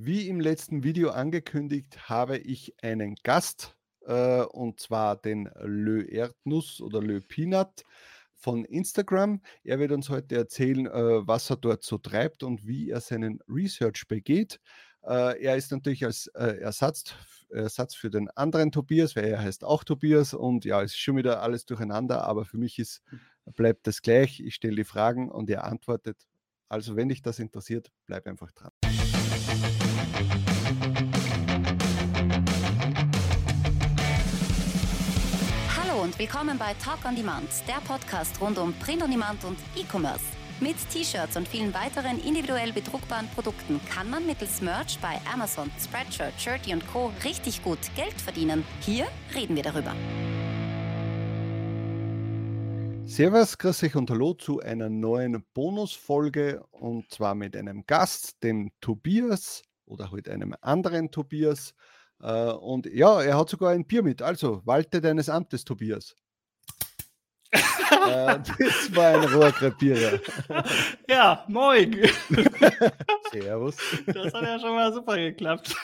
Wie im letzten Video angekündigt, habe ich einen Gast äh, und zwar den Lö Erdnuss oder Lö Peanut von Instagram. Er wird uns heute erzählen, äh, was er dort so treibt und wie er seinen Research begeht. Äh, er ist natürlich als äh, Ersatz, Ersatz für den anderen Tobias, weil er heißt auch Tobias und ja, es ist schon wieder alles durcheinander, aber für mich ist, bleibt das gleich. Ich stelle die Fragen und er antwortet. Also wenn dich das interessiert, bleib einfach dran. Willkommen bei Talk on Demand, der Podcast rund um Print on Demand und E-Commerce. Mit T-Shirts und vielen weiteren individuell bedruckbaren Produkten kann man mittels Merch bei Amazon, Spreadshirt, Shirty und Co. richtig gut Geld verdienen. Hier reden wir darüber. Servus, grüß euch und hallo zu einer neuen Bonusfolge und zwar mit einem Gast, dem Tobias oder halt einem anderen Tobias. Äh, und ja, er hat sogar ein Bier mit. Also, walte deines Amtes, Tobias. äh, das war ein Rohrkrepierer. Ja, moin. Servus. Das hat ja schon mal super geklappt.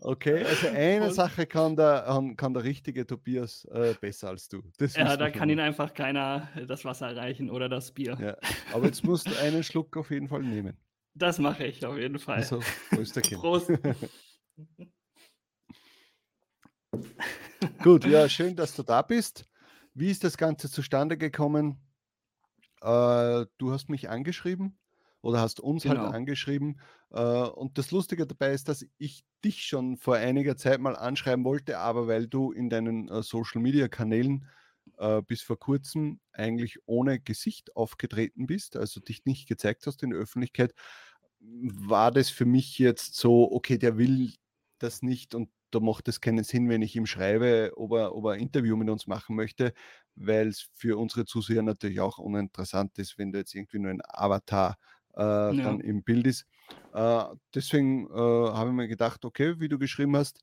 Okay, also eine Und- Sache kann der, kann der richtige Tobias äh, besser als du. Das Ja, da kann ihn einfach keiner das Wasser reichen oder das Bier. Ja, aber jetzt musst du einen Schluck auf jeden Fall nehmen. Das mache ich auf jeden Fall. Also, Prösterchen. Prost. Gut, ja, schön, dass du da bist. Wie ist das Ganze zustande gekommen? Äh, du hast mich angeschrieben oder hast uns Genau. halt angeschrieben. Äh, und das Lustige dabei ist, dass ich dich schon vor einiger Zeit mal anschreiben wollte, aber weil du in deinen äh, Social-Media-Kanälen äh, bis vor kurzem eigentlich ohne Gesicht aufgetreten bist, also dich nicht gezeigt hast in der Öffentlichkeit, war das für mich jetzt so, okay, der will das nicht und da macht es keinen Sinn, wenn ich ihm schreibe, ob er, ob er ein Interview mit uns machen möchte, weil es für unsere Zuseher natürlich auch uninteressant ist, wenn da jetzt irgendwie nur ein Avatar äh, dann im Bild ist. Äh, deswegen äh, habe ich mir gedacht, okay, wie du geschrieben hast,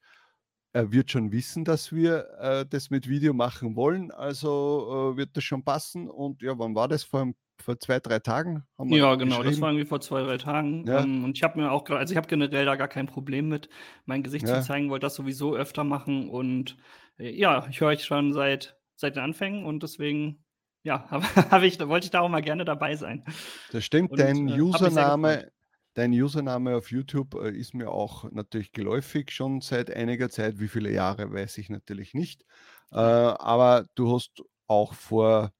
er wird schon wissen, dass wir äh, das mit Video machen wollen, also äh, wird das schon passen. Und ja, wann war das? Vor, ein- vor zwei, drei Tagen? Haben wir Ja, genau, das war irgendwie vor zwei, drei Tagen. Ja. Ähm, und ich habe mir auch, gra- also ich habe generell da gar kein Problem mit, mein Gesicht Ja. zu zeigen, wollte das sowieso öfter machen. Und äh, ja, ich höre euch schon seit, seit den Anfängen und deswegen, ja, hab, hab ich, wollte ich da auch mal gerne dabei sein. Das stimmt, Und, dein äh, Username, dein Username auf YouTube äh, ist mir auch natürlich geläufig schon seit einiger Zeit. Wie viele Jahre weiß ich natürlich nicht. Äh, aber du hast auch vor,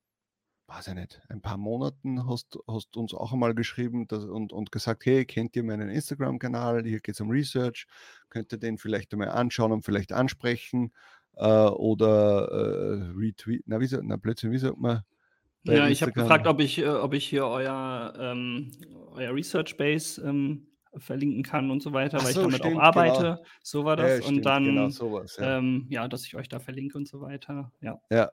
weiß ich nicht, ein paar Monaten hast, hast uns auch einmal geschrieben dass, und, und gesagt, hey, kennt ihr meinen Instagram-Kanal? Hier geht es um Research. Könnt ihr den vielleicht einmal anschauen und vielleicht ansprechen? Äh, oder äh, retweeten. Na, wie, na, plötzlich, wie sagt man? Ja, ich habe gefragt, ob ich, äh, ob ich hier euer, ähm, euer Research Base ähm, verlinken kann und so weiter, Ach weil so, ich damit stimmt, auch genau. arbeite. So war das. ja, und stimmt, dann, genau sowas. Ja. ähm, ja, dass ich euch da verlinke und so weiter. Ja. Ja.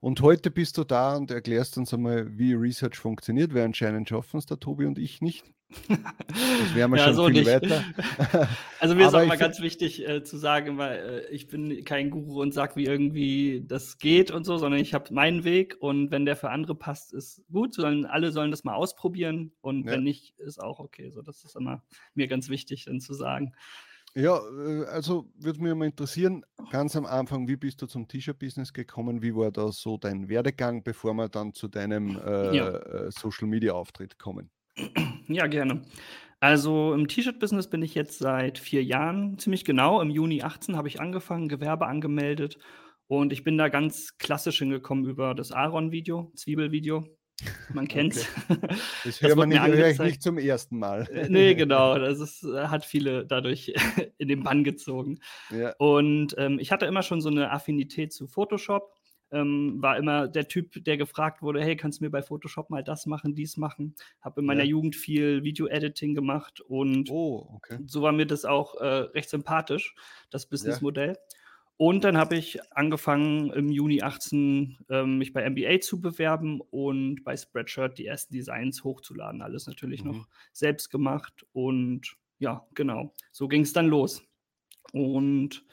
Und heute bist du da und erklärst uns einmal, wie Research funktioniert, weil anscheinend schaffen es der Tobi und ich nicht. Das wären wir Ja, schon so viel nicht. weiter. Also mir ist auch mal ganz wichtig äh, zu sagen, weil äh, ich bin kein Guru und sag, wie irgendwie das geht und so, sondern ich habe meinen Weg und wenn der für andere passt, ist gut. Sollen, alle sollen das mal ausprobieren und Ja. wenn nicht, ist auch okay. So, das ist immer mir ganz wichtig, dann zu sagen. Ja, äh, also würde mich mal interessieren, ganz am Anfang, wie bist du zum T-Shirt-Business gekommen? Wie war da so dein Werdegang, bevor wir dann zu deinem äh, Ja. äh, Social-Media-Auftritt kommen? Ja, gerne. Also im T-Shirt-Business bin ich jetzt seit vier Jahren, ziemlich genau. Im Juni 18 habe ich angefangen, Gewerbe angemeldet und ich bin da ganz klassisch hingekommen über das Aaron-Video, Zwiebel-Video. Man kennt's. Das Das wir wurde nicht, höre ich nicht zum ersten Mal. Äh, nee, genau. Das ist, äh, hat viele dadurch in den Bann gezogen. Ja, Und ähm, ich hatte immer schon so eine Affinität zu Photoshop. Ähm, war immer der Typ, der gefragt wurde, hey, kannst du mir bei Photoshop mal das machen, dies machen? Habe in meiner Ja. Jugend viel Video-Editing gemacht und oh, okay. so war mir das auch äh, recht sympathisch, das Businessmodell. Und dann habe ich angefangen im Juni 18 ähm, mich bei MBA zu bewerben und bei Spreadshirt die ersten Designs hochzuladen. Alles natürlich Mhm. noch selbst gemacht und ja, genau. So ging es dann los. Und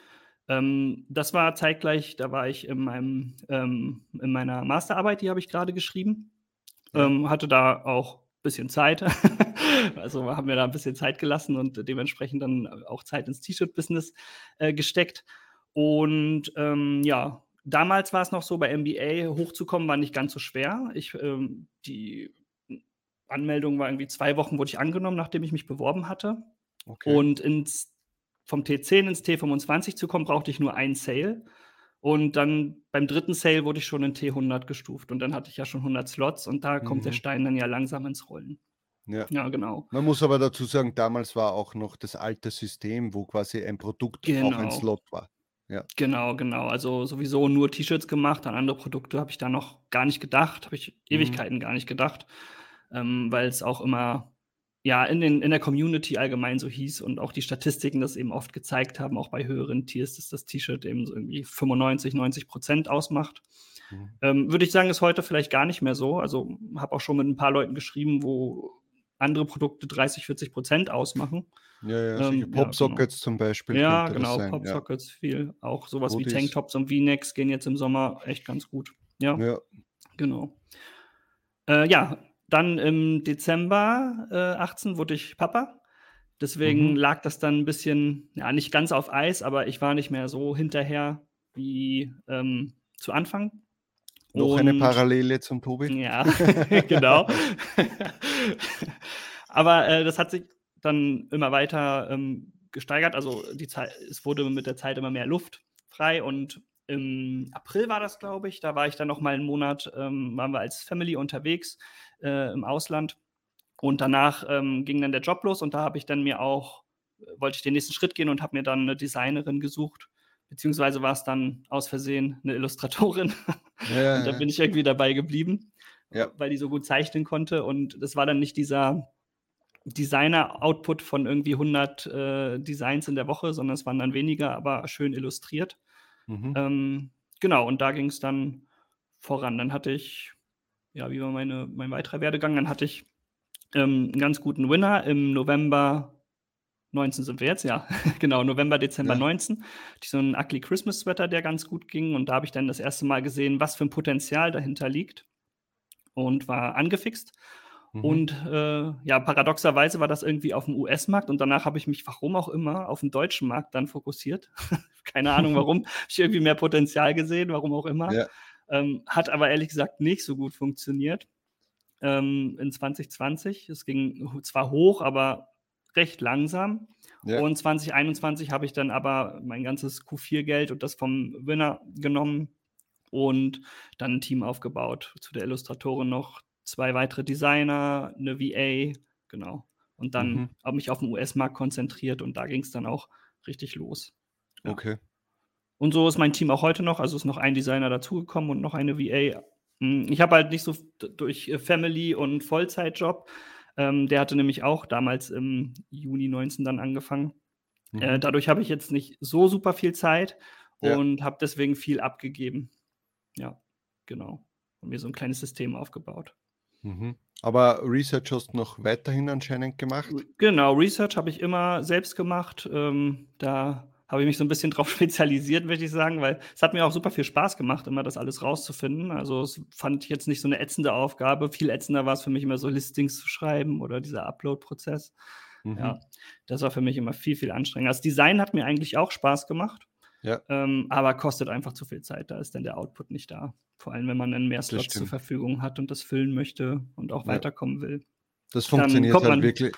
ähm, das war zeitgleich, da war ich in, meinem, ähm, in meiner Masterarbeit, die habe ich gerade geschrieben. Ähm, hatte da auch ein bisschen Zeit also haben wir da ein bisschen Zeit gelassen und dementsprechend dann auch Zeit ins T-Shirt-Business äh, gesteckt. Und ähm, ja, damals war es noch so, bei MBA hochzukommen war nicht ganz so schwer. Ich, ähm, die Anmeldung war irgendwie zwei Wochen, wurde ich angenommen, nachdem ich mich beworben hatte. Okay. Und ins, vom T10 ins T25 zu kommen, brauchte ich nur ein Sale. Und dann beim dritten Sale wurde ich schon in T100 gestuft. Und dann hatte ich ja schon 100 Slots und da mhm. kommt der mhm. Stein dann ja langsam ins Rollen. Ja. ja, genau. Man muss aber dazu sagen, damals war auch noch das alte System, wo quasi ein Produkt genau. auch ein. Slot war. Ja. Genau, genau. Also sowieso nur T-Shirts gemacht, an andere Produkte habe ich da noch gar nicht gedacht, habe ich mhm. Ewigkeiten mhm. gar nicht gedacht, ähm, weil es auch immer ja, in, den, in der Community allgemein so hieß und auch die Statistiken das eben oft gezeigt haben, auch bei höheren Tiers, dass das T-Shirt eben so irgendwie 95, 90 Prozent ausmacht. Mhm. Ähm, Würde ich sagen, ist heute vielleicht gar nicht mehr so. Also habe auch schon mit ein paar Leuten geschrieben, wo andere Produkte 30, 40 Prozent ausmachen. Ja, ja, ähm, Popsockets ja, genau. zum Beispiel. Ja, genau, Popsockets ja. viel. Auch sowas Hoodies. wie Tanktops und V-Necks gehen jetzt im Sommer echt ganz gut. Ja, ja. genau. Äh, ja, dann im Dezember äh, 18 wurde ich Papa. Deswegen mhm. lag das dann ein bisschen, ja, nicht ganz auf Eis, aber ich war nicht mehr so hinterher wie ähm, zu Anfang. Noch Und, eine Parallele zum Tobi. Ja, genau. aber äh, das hat sich dann immer weiter ähm, gesteigert. Also die Zeit, es wurde mit der Zeit immer mehr Luft frei und im April war das, glaube ich. Da war ich dann noch mal einen Monat, ähm, waren wir als Family unterwegs äh, im Ausland. Und danach ähm, ging dann der Job los und da habe ich dann mir auch, wollte ich den nächsten Schritt gehen und habe mir dann eine Designerin gesucht. Beziehungsweise war es dann aus Versehen eine Illustratorin. Ja, und da bin ich irgendwie dabei geblieben, ja. weil die so gut zeichnen konnte. Und das war dann nicht dieser Designer-Output von irgendwie 100 äh, Designs in der Woche, sondern es waren dann weniger, aber schön illustriert. Mhm. Ähm, genau, und da ging es dann voran. Dann hatte ich, ja, wie war meine, mein weiterer Werdegang? Dann hatte ich ähm, einen ganz guten Winner im November 19 sind wir jetzt, ja, genau, November, Dezember ja. 19. Hatte ich so einen Ugly Christmas Sweater, der ganz gut ging. Und da habe ich dann das erste Mal gesehen, was für ein Potenzial dahinter liegt. Und war angefixt. Mhm. Und äh, ja, paradoxerweise war das irgendwie auf dem US-Markt und danach habe ich mich, warum auch immer, auf den deutschen Markt dann fokussiert. Keine Ahnung warum. habe ich irgendwie mehr Potenzial gesehen, warum auch immer. Ja. Ähm, hat aber ehrlich gesagt nicht so gut funktioniert ähm, in 2020. Es ging zwar hoch, aber recht langsam. Ja. Und 2021 habe ich dann aber mein ganzes Q4-Geld und das vom Winner genommen und dann ein Team aufgebaut. Zu der Illustratorin noch zwei weitere Designer, eine VA, genau. Und dann mhm. habe mich auf den US-Markt konzentriert und da ging es dann auch richtig los. Ja. Okay. Und so ist mein Team auch heute noch. Also ist noch ein Designer dazugekommen und noch eine VA. Hm, ich habe halt nicht so durch Family und Vollzeitjob. Ähm, der hatte nämlich auch damals im Juni 19 dann angefangen. Mhm. Äh, dadurch habe ich jetzt nicht so super viel Zeit und ja. habe deswegen viel abgegeben. Ja, genau. Und mir so ein kleines System aufgebaut. Mhm. Aber Research hast du noch weiterhin anscheinend gemacht? Genau, Research habe ich immer selbst gemacht. Ähm, da habe ich mich so ein bisschen drauf spezialisiert, würde ich sagen, weil es hat mir auch super viel Spaß gemacht, immer das alles rauszufinden. Also es fand ich jetzt nicht so eine ätzende Aufgabe. Viel ätzender war es für mich immer so Listings zu schreiben oder dieser Upload-Prozess. Mhm. Ja, das war für mich immer viel, viel anstrengender. Das Design hat mir eigentlich auch Spaß gemacht. Ja. Ähm, aber kostet einfach zu viel Zeit. Da ist dann der Output nicht da. Vor allem, wenn man dann mehr Slots zur Verfügung hat und das füllen möchte und auch ja. weiterkommen will. Das funktioniert halt wirklich.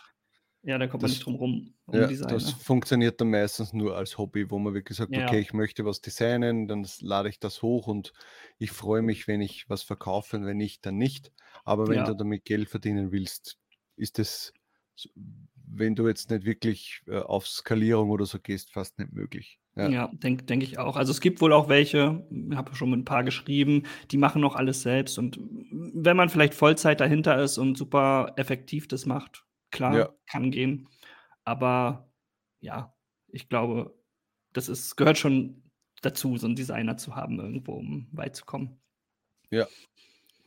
Ja, da kommt das, man nicht drum rum. Um ja, das funktioniert dann meistens nur als Hobby, wo man wirklich sagt, ja. okay, ich möchte was designen, dann lade ich das hoch und ich freue mich, wenn ich was verkaufe und wenn nicht, dann nicht. Aber wenn du damit Geld verdienen willst, ist es wenn du jetzt nicht wirklich äh, auf Skalierung oder so gehst, fast nicht möglich. Ja, ja denke denk ich auch. Also es gibt wohl auch welche, ich habe schon mit ein paar geschrieben, die machen noch alles selbst. Und wenn man vielleicht Vollzeit dahinter ist und super effektiv das macht, klar, ja. kann gehen. Aber ja, ich glaube, das ist, gehört schon dazu, so einen Designer zu haben, irgendwo, um weit zu kommen. Ja,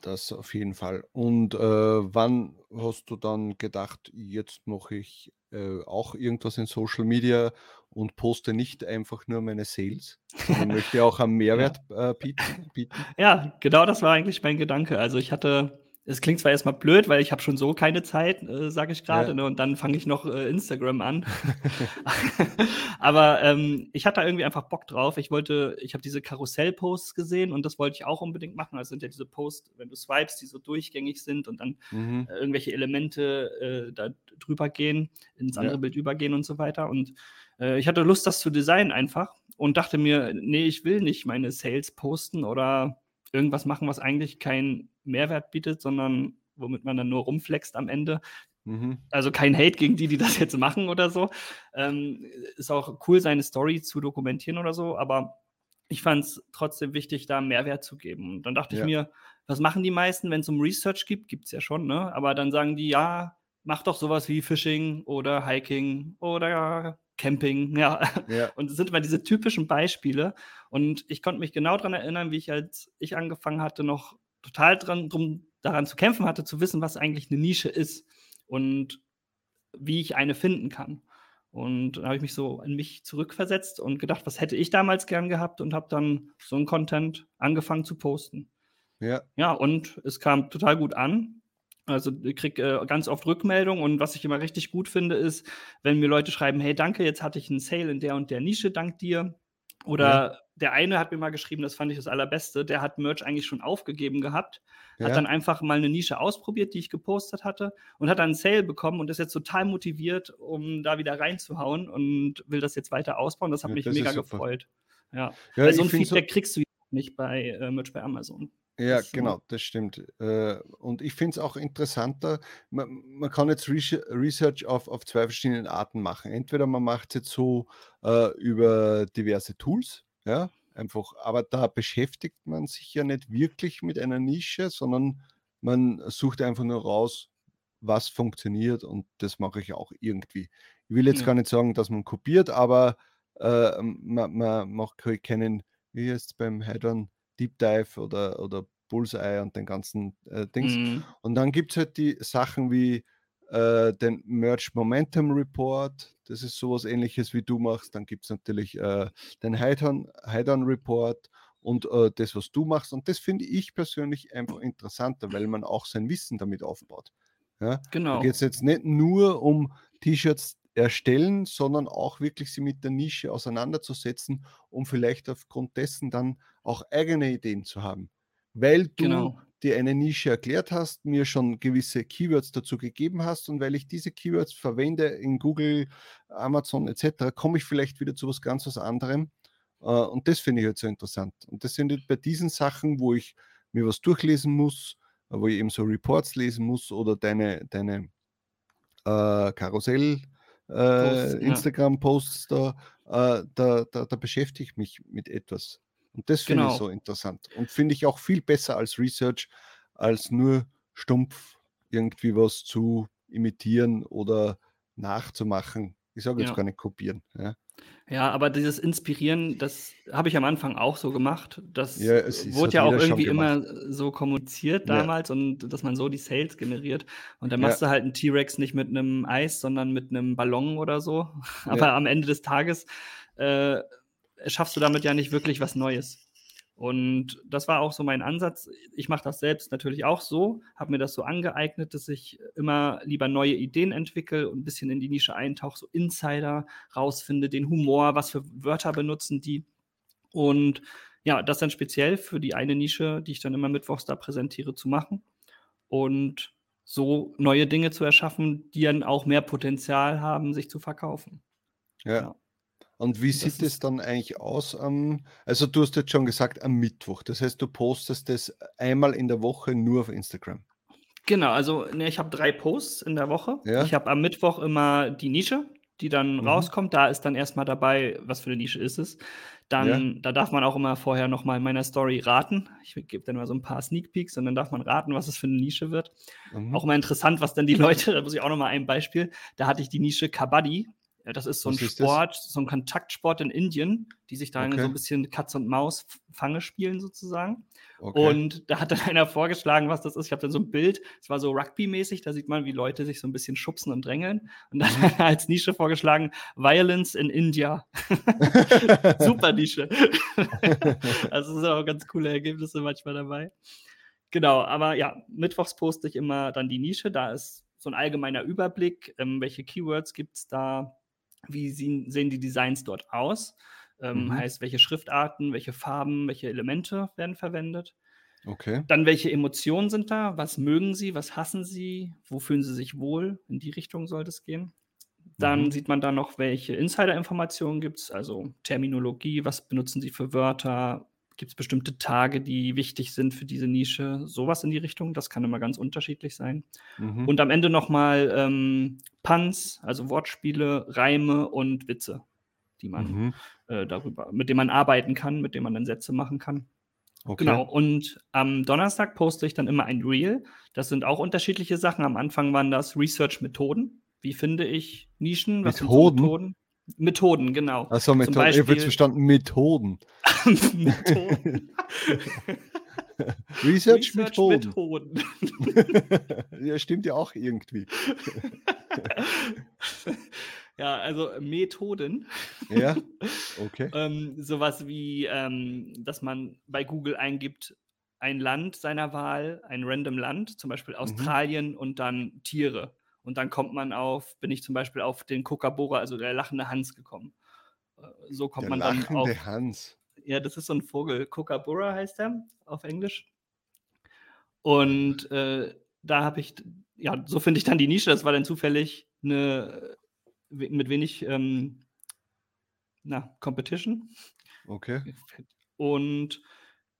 das auf jeden Fall. Und äh, wann hast du dann gedacht, jetzt mache ich äh, auch irgendwas in Social Media und poste nicht einfach nur meine Sales, sondern möchte auch einen Mehrwert äh, bieten, bieten? Ja, genau das war eigentlich mein Gedanke. Also ich hatte es klingt zwar erstmal blöd, weil ich habe schon so keine Zeit, äh, sage ich gerade, Ja. ne, und dann fange ich noch äh, Instagram an. Aber ähm, ich hatte da irgendwie einfach Bock drauf. Ich wollte, ich habe diese Karussell-Posts gesehen und das wollte ich auch unbedingt machen. Also sind ja diese Posts, wenn du swipes, die so durchgängig sind und dann Mhm. äh, irgendwelche Elemente äh, da drüber gehen, ins Ja. andere Bild übergehen und so weiter. Und äh, ich hatte Lust, das zu designen einfach und dachte mir, nee, ich will nicht meine Sales posten oder irgendwas machen, was eigentlich keinen Mehrwert bietet, sondern womit man dann nur rumflext am Ende. Mhm. Also kein Hate gegen die, die das jetzt machen oder so. Ähm, ist auch cool, seine Story zu dokumentieren oder so, aber ich fand es trotzdem wichtig, da Mehrwert zu geben. Und dann dachte Ja. ich mir, was machen die meisten, wenn es um Research gibt? Gibt es ja schon, ne? Aber dann sagen die, ja, mach doch sowas wie Fishing oder Hiking oder Camping, ja. Ja. Und es sind immer diese typischen Beispiele. Und ich konnte mich genau daran erinnern, wie ich, als ich angefangen hatte, noch total dran, drum, daran zu kämpfen hatte, zu wissen, was eigentlich eine Nische ist und wie ich eine finden kann. Und dann habe ich mich so in mich zurückversetzt und gedacht, was hätte ich damals gern gehabt und habe dann so einen Content angefangen zu posten. Ja. Ja, und es kam total gut an. Also ich kriege äh, ganz oft Rückmeldungen und was ich immer richtig gut finde, ist, wenn mir Leute schreiben, hey, danke, jetzt hatte ich einen Sale in der und der Nische, dank dir. Oder Ja. Der eine hat mir mal geschrieben, das fand ich das Allerbeste, der hat Merch eigentlich schon aufgegeben gehabt, hat Ja. dann einfach mal eine Nische ausprobiert, die ich gepostet hatte und hat dann einen Sale bekommen und ist jetzt total motiviert, um da wieder reinzuhauen und will das jetzt weiter ausbauen. Das hat Ja, mich das mega gefreut. Ja, Ja, weil so ein find so- Feedback kriegst du nicht bei äh, Merch bei Amazon. Ja, Das ist so. genau, das stimmt. Äh, und ich finde es auch interessanter, man, man kann jetzt Research- Research auf, auf zwei verschiedenen Arten machen. Entweder man macht es jetzt so äh, über diverse Tools, ja, einfach, aber da beschäftigt man sich ja nicht wirklich mit einer Nische, sondern man sucht einfach nur raus, was funktioniert und das mache ich auch irgendwie. Ich will jetzt Ja. gar nicht sagen, dass man kopiert, aber äh, man, man macht keinen, wie jetzt beim Head-on Deep Dive oder, oder Bullseye und den ganzen äh, Dings. Mhm. Und dann gibt es halt die Sachen wie äh, den Merch Momentum Report. Das ist sowas ähnliches wie du machst. Dann gibt es natürlich äh, den Head-on Report und äh, das, was du machst. Und das finde ich persönlich einfach interessanter, weil man auch sein Wissen damit aufbaut. Ja? Da Genau. geht es jetzt nicht nur um T-Shirts erstellen, sondern auch wirklich sie mit der Nische auseinanderzusetzen, um vielleicht aufgrund dessen dann auch eigene Ideen zu haben. Weil du Genau. Dir eine Nische erklärt hast, mir schon gewisse Keywords dazu gegeben hast und weil ich diese Keywords verwende in Google, Amazon etc., komme ich vielleicht wieder zu was ganz was anderem. Äh, Und das finde ich halt so interessant. Und das sind bei diesen Sachen, wo ich mir was durchlesen muss, wo ich eben so Reports lesen muss oder deine, deine äh, Karussell, äh. Instagram-Posts da, äh, da, da, da beschäftige ich mich mit etwas. Und das finde ich Genau. so interessant. Und finde ich auch viel besser als Research, als nur stumpf irgendwie was zu imitieren oder nachzumachen. Ich sage jetzt Ja. gar nicht kopieren. Ja, Ja, aber dieses Inspirieren, das habe ich am Anfang auch so gemacht. Das Ja, wurde ja auch irgendwie immer so kommuniziert damals und dass man so die Sales generiert. Und dann machst du halt einen T-Rex nicht mit einem Eis, sondern mit einem Ballon oder so. Aber am Ende des Tages äh, schaffst du damit ja nicht wirklich was Neues. Und das war auch so mein Ansatz. Ich mache das selbst natürlich auch so, habe mir das so angeeignet, dass ich immer lieber neue Ideen entwickle und ein bisschen in die Nische eintauche, so Insider rausfinde, den Humor, was für Wörter benutzen die. Und ja, das dann speziell für die eine Nische, die ich dann immer mittwochs da präsentiere, zu machen. Und so neue Dinge zu erschaffen, die dann auch mehr Potenzial haben, sich zu verkaufen. ja. Ja. Und wie Das sieht es dann eigentlich aus? Am, also du hast jetzt schon gesagt, am Mittwoch. Das heißt, du postest das einmal in der Woche nur auf Instagram. Genau, also ne, ich habe drei Posts in der Woche. Ja. Ich habe am Mittwoch immer die Nische, die dann Mhm. rauskommt. Da ist dann erstmal dabei, was für eine Nische ist es. Dann, da darf man auch immer vorher nochmal in meiner Story raten. Ich gebe dann mal so ein paar Sneak Peeks und dann darf man raten, was es für eine Nische wird. Mhm. Auch immer interessant, was dann die Leute, da muss ich auch nochmal ein Beispiel, da hatte ich die Nische Kabaddi. Das ist so ein ist das? Sport, so ein Kontaktsport in Indien, die sich da so Okay. ein bisschen Katz und Maus Fange spielen sozusagen. Okay. Und da hat dann einer vorgeschlagen, was das ist. Ich habe dann so ein Bild, es war so Rugby-mäßig, da sieht man, wie Leute sich so ein bisschen schubsen und drängeln. Und dann hat er als Nische vorgeschlagen, Violence in India. Super Nische. also es sind auch ganz coole Ergebnisse manchmal dabei. Genau, aber ja, mittwochs poste ich immer dann die Nische. Da ist so ein allgemeiner Überblick, ähm, welche Keywords gibt es da, wie sehen, sehen, die Designs dort aus. Ähm, mhm. Heißt, welche Schriftarten, welche Farben, welche Elemente werden verwendet. Okay. Dann, welche Emotionen sind da? Was mögen Sie? Was hassen Sie? Wo fühlen Sie sich wohl? In die Richtung sollte es gehen. Dann mhm. sieht man da noch, welche Insider-Informationen gibt es, also Terminologie, was benutzen Sie für Wörter, Gibt es bestimmte Tage, die wichtig sind für diese Nische? Sowas in die Richtung. Das kann immer ganz unterschiedlich sein. Mhm. Und am Ende nochmal ähm, Puns, also Wortspiele, Reime und Witze, die man mhm. äh, darüber, mit denen man arbeiten kann, mit denen man dann Sätze machen kann. Okay. Genau. Und am Donnerstag poste ich dann immer ein Reel. Das sind auch unterschiedliche Sachen. Am Anfang waren das Research-Methoden. Wie finde ich Nischen? Was Methoden? So Methoden? Methoden, genau. Achso, Methoden. Beispiel, ich habe verstanden, Methoden. Methoden. Research, Research Methoden. Methoden. ja, stimmt ja auch irgendwie. ja, also Methoden. Ja, okay. ähm, sowas wie, ähm, dass man bei Google eingibt, ein Land seiner Wahl, ein random Land, zum Beispiel mhm. Australien mhm. und dann Tiere. Und dann kommt man auf, bin ich zum Beispiel auf den Kookaburra, also der lachende Hans gekommen. Äh, so kommt der man dann auf. Der Hans. Ja, das ist so ein Vogel. Kookaburra heißt er auf Englisch. Und äh, da habe ich, ja, so finde ich dann die Nische. Das war dann zufällig eine mit wenig ähm, na, Competition. Okay. Und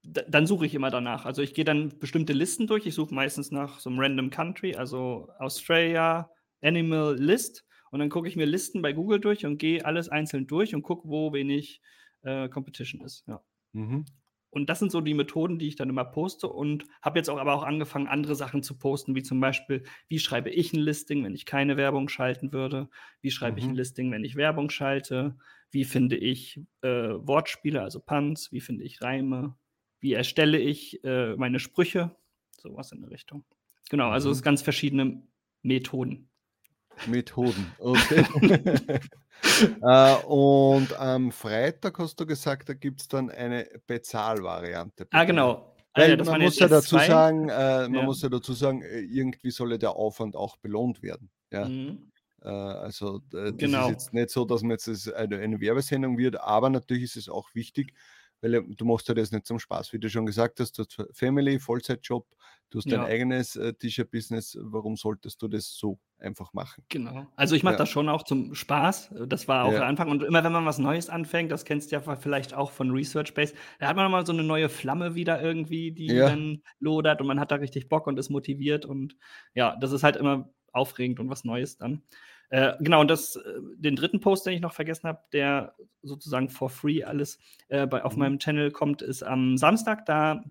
dann suche ich immer danach. Also ich gehe dann bestimmte Listen durch. Ich suche meistens nach so einem Random Country, also Australia, Animal List. Und dann gucke ich mir Listen bei Google durch und gehe alles einzeln durch und gucke, wo wenig äh, Competition ist. Ja. Mhm. Und das sind so die Methoden, die ich dann immer poste und habe jetzt auch aber auch angefangen, andere Sachen zu posten, wie zum Beispiel, wie schreibe ich ein Listing, wenn ich keine Werbung schalten würde? Wie schreibe mhm. ich ein mhm. Listing, wenn ich Werbung schalte? Wie finde ich äh, Wortspiele, also Puns? Wie finde ich Reime? Wie erstelle ich äh, meine Sprüche, sowas in der Richtung. Genau, also mhm. es ganz verschiedene Methoden. Methoden, okay. äh, und am Freitag hast du gesagt, da gibt es dann eine Bezahlvariante. Ah, genau. Ah, Weil ja, man muss ja dazu zwei. sagen, äh, man ja. muss ja dazu sagen, äh, irgendwie soll der Aufwand auch belohnt werden. Ja. Mhm. Äh, also das genau. ist jetzt nicht so, dass man jetzt eine, eine Werbesendung wird, aber natürlich ist es auch wichtig, weil du machst ja das nicht zum Spaß, wie du schon gesagt hast, du hast Family, Vollzeitjob, du hast ja. dein eigenes äh, T-Shirt-Business, warum solltest du das so einfach machen? Genau, also ich mache ja. das schon auch zum Spaß, das war auch ja. der Anfang und immer wenn man was Neues anfängt, das kennst du ja vielleicht auch von Research Base, da hat man nochmal so eine neue Flamme wieder irgendwie, die dann lodert und man hat da richtig Bock und ist motiviert und ja, das ist halt immer aufregend und was Neues dann. Äh, genau, und das, äh, den dritten Post, den ich noch vergessen habe, der sozusagen for free alles äh, bei, auf mhm. meinem Channel kommt, ist am Samstag. Da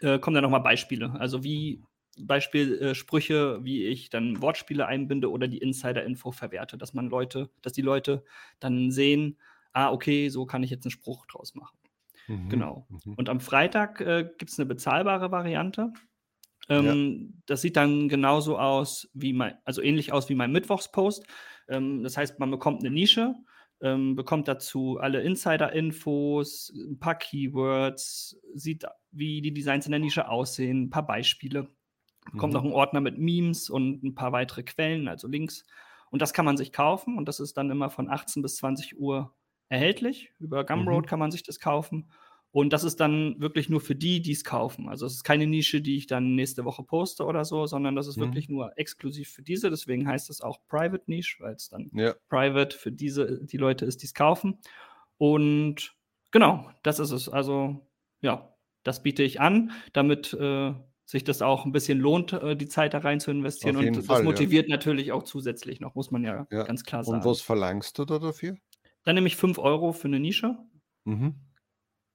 äh, kommen dann nochmal Beispiele. Also wie Beispielsprüche, äh, wie ich dann Wortspiele einbinde oder die Insider-Info verwerte, dass man Leute, dass die Leute dann sehen, ah, okay, so kann ich jetzt einen Spruch draus machen. Mhm. Genau. Mhm. Und am Freitag gibt es eine bezahlbare Variante. Ähm, ja. Das sieht dann genauso aus wie mein, also ähnlich aus wie mein Mittwochspost. Ähm, das heißt, man bekommt eine Nische, ähm, bekommt dazu alle Insider-Infos, ein paar Keywords, sieht, wie die Designs in der Nische aussehen, ein paar Beispiele. Bekommt mhm. noch einen Ordner mit Memes und ein paar weitere Quellen, also Links. Und das kann man sich kaufen und das ist dann immer von 18 bis 20 Uhr erhältlich. Über Gumroad mhm. kann man sich das kaufen. Und das ist dann wirklich nur für die, die es kaufen. Also es ist keine Nische, die ich dann nächste Woche poste oder so, sondern das ist mhm. wirklich nur exklusiv für diese. Deswegen heißt es auch Private Niche, weil es dann ja. Private für diese, die Leute ist, die es kaufen. Und genau, das ist es. Also ja, das biete ich an, damit äh, sich das auch ein bisschen lohnt, äh, die Zeit da rein zu investieren. Und das Fall, motiviert ja. natürlich auch zusätzlich noch, muss man ja, ja, ganz klar sagen. Und was verlangst du da dafür? Dann nehme ich 5 Euro für eine Nische. Mhm.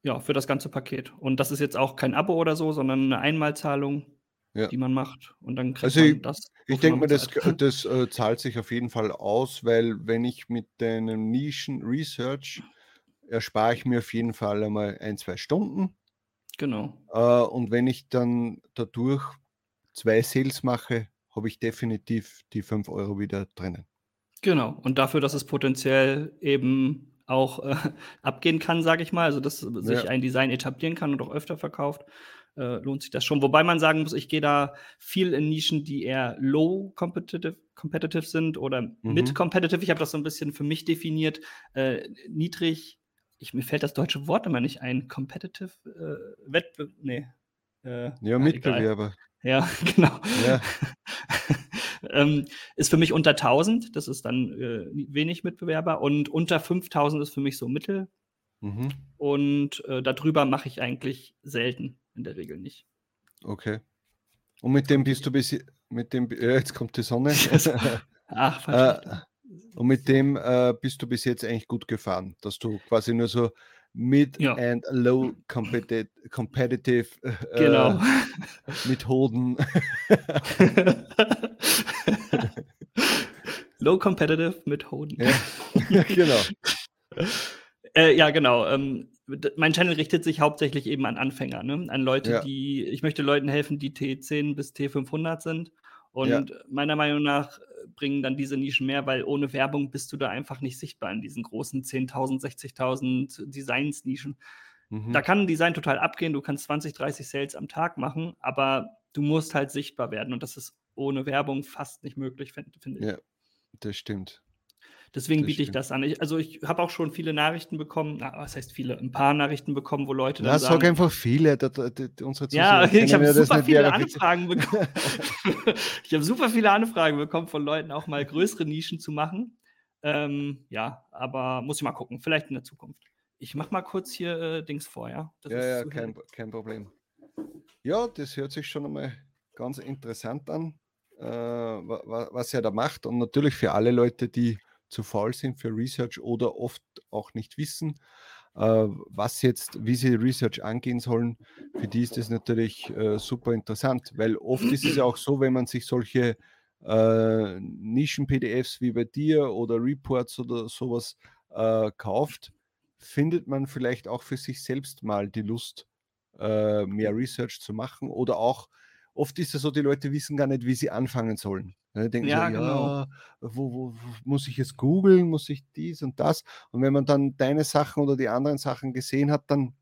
Ja, für das ganze Paket. Und das ist jetzt auch kein Abo oder so, sondern eine Einmalzahlung, ja. die man macht. Und dann kriegt also man ich, das. Ich denke mal, das, das äh, zahlt sich auf jeden Fall aus, weil wenn ich mit deinem Nischen-Research erspare ich mir auf jeden Fall einmal ein, zwei Stunden. Genau. Äh, und wenn ich dann dadurch zwei Sales mache, habe ich definitiv die 5 Euro wieder drinnen. Genau. Und dafür, dass es potenziell eben auch äh, abgehen kann, sage ich mal, also dass sich ja. ein Design etablieren kann und auch öfter verkauft, äh, lohnt sich das schon. Wobei man sagen muss, ich gehe da viel in Nischen, die eher low competitive, competitive sind oder mhm. mid competitive. Ich habe das so ein bisschen für mich definiert. Äh, niedrig, ich, mir fällt das deutsche Wort immer nicht ein. Competitive äh, Wettbewerb, nee. Äh, ja, Mitbewerber. Ja, genau. Ja. ähm, ist für mich unter 1000, das ist dann äh, wenig Mitbewerber. Und unter 5000 ist für mich so mittel. Mhm. Und äh, darüber mache ich eigentlich selten in der Regel nicht. Okay. Und mit dem bist du bis mit dem äh, jetzt kommt die Sonne. Ach, äh, und mit dem äh, bist du bis jetzt eigentlich gut gefahren, dass du quasi nur so mid ja. and low competitive, competitive äh, genau. Methoden. low competitive Methoden. Ja, genau. Äh, ja, genau. Ähm, mein Channel richtet sich hauptsächlich eben an Anfänger, ne? an Leute, ja. die, ich möchte Leuten helfen, die T10 bis T500 sind. Und ja. meiner Meinung nach bringen dann diese Nischen mehr, weil ohne Werbung bist du da einfach nicht sichtbar in diesen großen 10.000, 60.000 Designs-Nischen. Mhm. Da kann ein Design total abgehen, du kannst 20, 30 Sales am Tag machen, aber du musst halt sichtbar werden und das ist ohne Werbung fast nicht möglich, finde find ich. Ja, das stimmt. Deswegen biete ich das an. Ich, also ich habe auch schon viele Nachrichten bekommen, na, was heißt viele, ein paar Nachrichten bekommen, wo Leute dann ja, sagen... sag einfach viele, da, da, da, unsere Ja, ich habe super viele Anfragen bekommen. ich habe super viele Anfragen bekommen von Leuten, auch mal größere Nischen zu machen. Ähm, ja, aber muss ich mal gucken, vielleicht in der Zukunft. Ich mache mal kurz hier äh, Dings vor, ja? Das ja, ja, kein, kein Problem. Ja, das hört sich schon einmal ganz interessant an, was er da macht. Und natürlich für alle Leute, die zu faul sind für Research oder oft auch nicht wissen, äh, was jetzt, wie sie Research angehen sollen, für die ist das natürlich äh, super interessant, weil oft ist es ja auch so, wenn man sich solche äh, Nischen-PDFs wie bei dir oder Reports oder sowas äh, kauft, findet man vielleicht auch für sich selbst mal die Lust, äh, mehr Research zu machen oder auch oft ist es so, die Leute wissen gar nicht, wie sie anfangen sollen. Ne, denken ja, so, genau. ja, wo, wo, wo, muss ich jetzt googeln, muss ich dies und das? Und wenn man dann deine Sachen oder die anderen Sachen gesehen hat, dann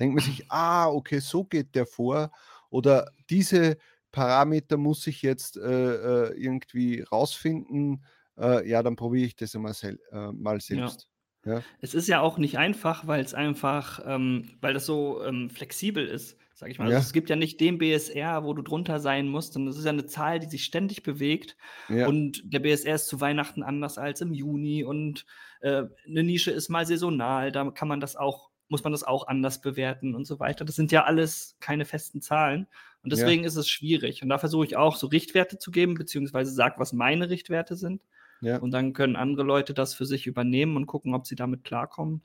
denkt man sich, ah, okay, so geht der vor. Oder diese Parameter muss ich jetzt äh, äh irgendwie rausfinden. Äh, ja, dann probiere ich das mal, sel äh, mal selbst. Ja. Ja. Es ist ja auch nicht einfach, weil es einfach, ähm, weil das so ähm, flexibel ist sag ich mal. Also es gibt ja nicht den BSR, wo du drunter sein musst. Und das ist ja eine Zahl, die sich ständig bewegt. Ja. Und der BSR ist zu Weihnachten anders als im Juni. Und äh, eine Nische ist mal saisonal. Da kann man das auch, muss man das auch anders bewerten und so weiter. Das sind ja alles keine festen Zahlen. Und deswegen ja. ist es schwierig. Und da versuche ich auch so Richtwerte zu geben, beziehungsweise sage, was meine Richtwerte sind. Ja. Und dann können andere Leute das für sich übernehmen und gucken, ob sie damit klarkommen.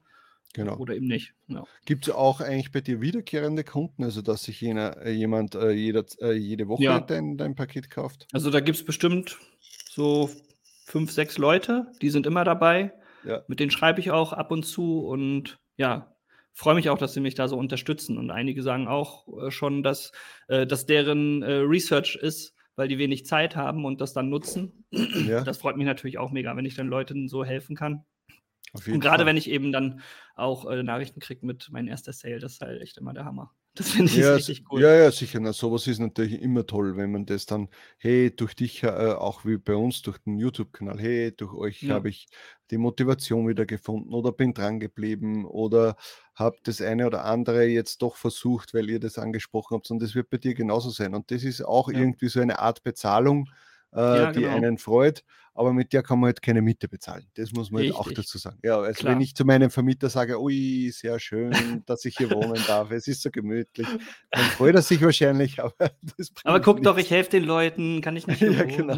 Genau. Oder eben nicht. Ja. Gibt es auch eigentlich bei dir wiederkehrende Kunden, also dass sich jener, äh, jemand äh, jeder, äh, jede Woche ja. dein, dein Paket kauft? Also da gibt es bestimmt so fünf, sechs Leute, die sind immer dabei. Ja. Mit denen schreibe ich auch ab und zu und ja, freue mich auch, dass sie mich da so unterstützen. Und einige sagen auch äh, schon, dass, äh, dass deren äh, Research ist, weil die wenig Zeit haben und das dann nutzen. Ja. Das freut mich natürlich auch mega, wenn ich dann Leuten so helfen kann. Und gerade wenn ich eben dann auch äh, Nachrichten kriege mit mein erster Sale, das ist halt echt immer der Hammer. Das finde ich ja, richtig cool. Ja, ja, sicher. Na, sowas ist natürlich immer toll, wenn man das dann, hey, durch dich, äh, auch wie bei uns, durch den YouTube-Kanal, hey, durch euch ja. habe ich die Motivation wieder gefunden oder bin dran geblieben oder habe das eine oder andere jetzt doch versucht, weil ihr das angesprochen habt. Und das wird bei dir genauso sein. Und das ist auch ja. irgendwie so eine Art Bezahlung, äh, ja, die genau. einen freut, aber mit der kann man halt keine Miete bezahlen. Das muss man halt auch dazu sagen. Ja, also Klar. wenn ich zu meinem Vermieter sage, ui, sehr schön, dass ich hier wohnen darf, es ist so gemütlich, dann freut er sich wahrscheinlich, aber Aber guck nichts. doch, ich helfe den Leuten, kann ich nicht Ja, genau.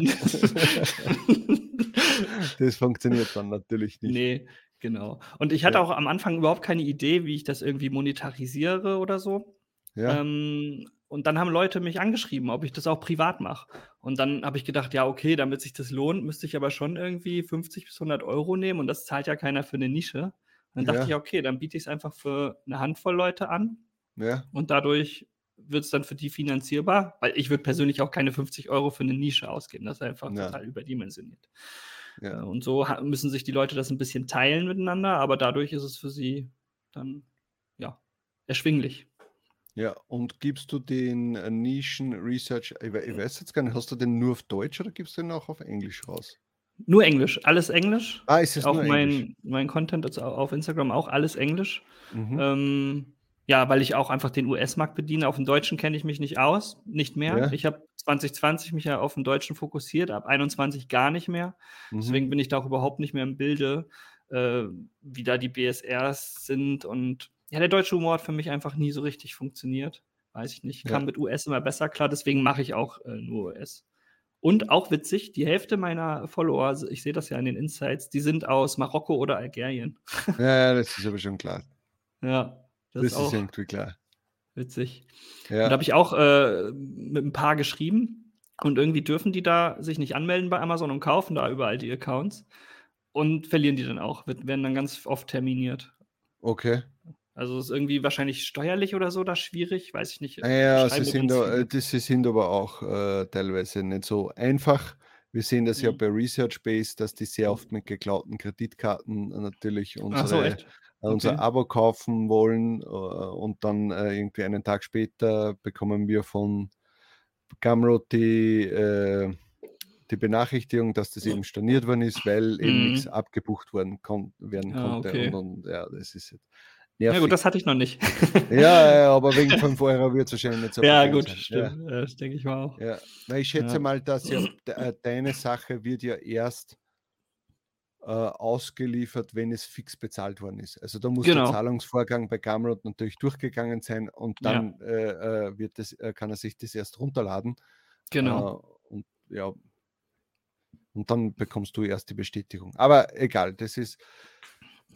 das funktioniert dann natürlich nicht. Nee, genau. Und ich hatte ja. auch am Anfang überhaupt keine Idee, wie ich das irgendwie monetarisiere oder so. Ja. Ähm, und dann haben Leute mich angeschrieben, ob ich das auch privat mache. Und dann habe ich gedacht, ja, okay, damit sich das lohnt, müsste ich aber schon irgendwie 50 bis 100 Euro nehmen. Und das zahlt ja keiner für eine Nische. Und dann ja. dachte ich, okay, dann biete ich es einfach für eine Handvoll Leute an. Ja. Und dadurch wird es dann für die finanzierbar. Weil ich würde persönlich auch keine 50 Euro für eine Nische ausgeben. Das ist einfach ja. total überdimensioniert. Ja. Äh, und so müssen sich die Leute das ein bisschen teilen miteinander. Aber dadurch ist es für sie dann, ja, erschwinglich. Ja, und gibst du den äh, Nischen Research, ich, ich weiß jetzt gar nicht, hast du den nur auf Deutsch oder gibst du den auch auf Englisch raus? Nur Englisch, alles Englisch. Ah, ist es auch nur mein, Englisch? mein Content also auf Instagram auch alles Englisch. Mhm. Ähm, ja, weil ich auch einfach den US-Markt bediene. Auf den Deutschen kenne ich mich nicht aus, nicht mehr. Ja. Ich habe 2020 mich ja auf den Deutschen fokussiert, ab 21 gar nicht mehr. Mhm. Deswegen bin ich da auch überhaupt nicht mehr im Bilde, äh, wie da die BSRs sind. Und ja, der deutsche Humor hat für mich einfach nie so richtig funktioniert. Weiß ich nicht. Ja. Kam mit US immer besser klar, deswegen mache ich auch äh, nur US. Und auch witzig, die Hälfte meiner Follower, ich sehe das ja in den Insights, die sind aus Marokko oder Algerien. Ja, ja, das ist aber schon klar. Ja, das, Das, ist auch ist irgendwie klar. witzig. Und da Ja. habe ich auch äh, mit ein paar geschrieben und irgendwie dürfen die da sich nicht anmelden bei Amazon und kaufen da überall die Accounts und verlieren die dann auch, werden dann ganz oft terminiert. Okay. Also ist irgendwie wahrscheinlich steuerlich oder so da schwierig, weiß ich nicht. Ah Ja, sie sind, da, äh, das, sind aber auch äh, teilweise nicht so einfach. Wir sehen das ja Mhm. bei ResearchBase, dass die sehr oft mit geklauten Kreditkarten natürlich Ach so, unsere, äh, unser Okay. Abo kaufen wollen äh, und dann äh, irgendwie einen Tag später bekommen wir von Gumroad die, äh, die Benachrichtigung, dass das eben storniert worden ist, weil eben nichts Mhm. abgebucht worden werden Ah, konnte. okay. Und, und ja, das ist jetzt Ja gut, das hatte ich noch nicht. Ja, ja, aber wegen 5 Euro wird es wahrscheinlich nicht so ja, gut, sein. Stimmt. Ja. Das denke ich mal auch. Ja, na, ich schätze Ja. mal, dass ja äh, deine Sache wird ja erst äh, ausgeliefert, wenn es fix bezahlt worden ist. Also da muss der Genau. Zahlungsvorgang bei Gumroad natürlich durchgegangen sein und dann äh, äh, wird das, äh, kann er sich das erst runterladen. Genau. Äh, und ja, und dann bekommst du erst die Bestätigung. Aber egal, das ist.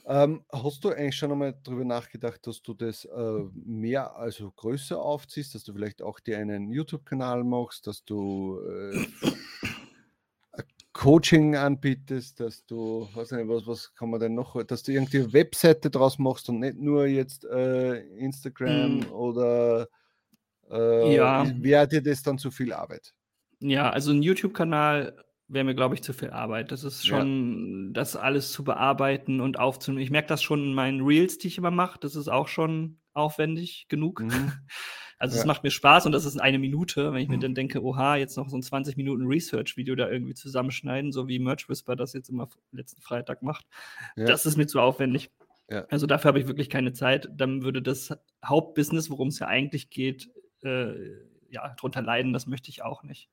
Ähm, hast du eigentlich schon einmal darüber nachgedacht, dass du das äh, mehr, also größer aufziehst, dass du vielleicht auch dir einen YouTube-Kanal machst, dass du äh, Coaching anbietest, dass du, weiß nicht, was, was kann man denn noch, dass du irgendwie eine Webseite draus machst und nicht nur jetzt äh, Instagram Mm. oder äh, Ja. wäre dir das dann zu viel Arbeit? Ja, also ein YouTube-Kanal wäre mir, glaube ich, zu viel Arbeit. Das ist Ja. schon, das alles zu bearbeiten und aufzunehmen. Ich merke das schon in meinen Reels, die ich immer mache. Das ist auch schon aufwendig genug. Mhm. Also es Ja. macht mir Spaß und das ist eine Minute, wenn ich mir Mhm. dann denke, oha, jetzt noch so ein 20 Minuten Research-Video da irgendwie zusammenschneiden, so wie Merch Whisper das jetzt immer letzten Freitag macht. Ja. Das ist mir zu aufwendig. Ja. Also dafür habe ich wirklich keine Zeit. Dann würde das Hauptbusiness, worum es ja eigentlich geht, äh, ja, drunter leiden. Das möchte ich auch nicht.